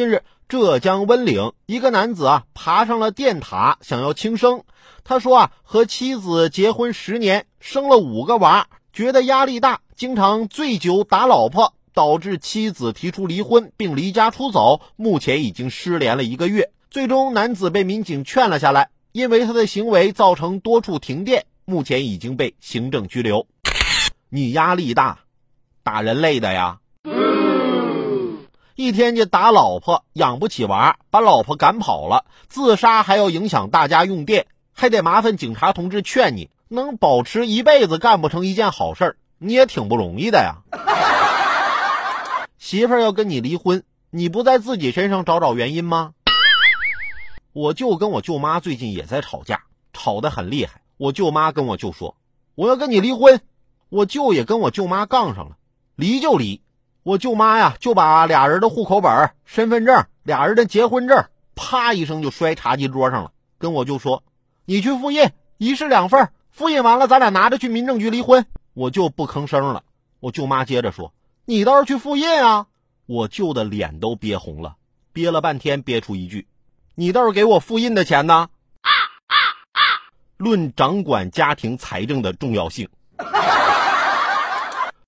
近日，浙江温岭一个男子啊爬上了电塔，想要轻生。他说啊，和妻子结婚十年，生了五个娃，觉得压力大，经常醉酒打老婆，导致妻子提出离婚并离家出走。目前已经失联了一个月。最终，男子被民警劝了下来，因为他的行为造成多处停电，目前已经被行政拘留。你压力大，打人累的呀。一天就打老婆，养不起娃，把老婆赶跑了，自杀还要影响大家用电，还得麻烦警察同志劝你，能保持一辈子干不成一件好事你也挺不容易的呀。媳妇儿要跟你离婚，你不在自己身上找找原因吗？我舅跟我舅妈最近也在吵架，吵得很厉害。我舅妈跟我舅说，我要跟你离婚。我舅也跟我舅妈杠上了，离就离。我舅妈呀，就把俩人的户口本、身份证、俩人的结婚证，啪一声就摔茶几桌上了，跟我舅说：“你去复印，一式两份，复印完了，咱俩拿着去民政局离婚。”我舅不吭声了。我舅妈接着说：“你倒是去复印啊！”我舅的脸都憋红了，憋了半天，憋出一句：“你倒是给我复印的钱呢？”论掌管家庭财政的重要性。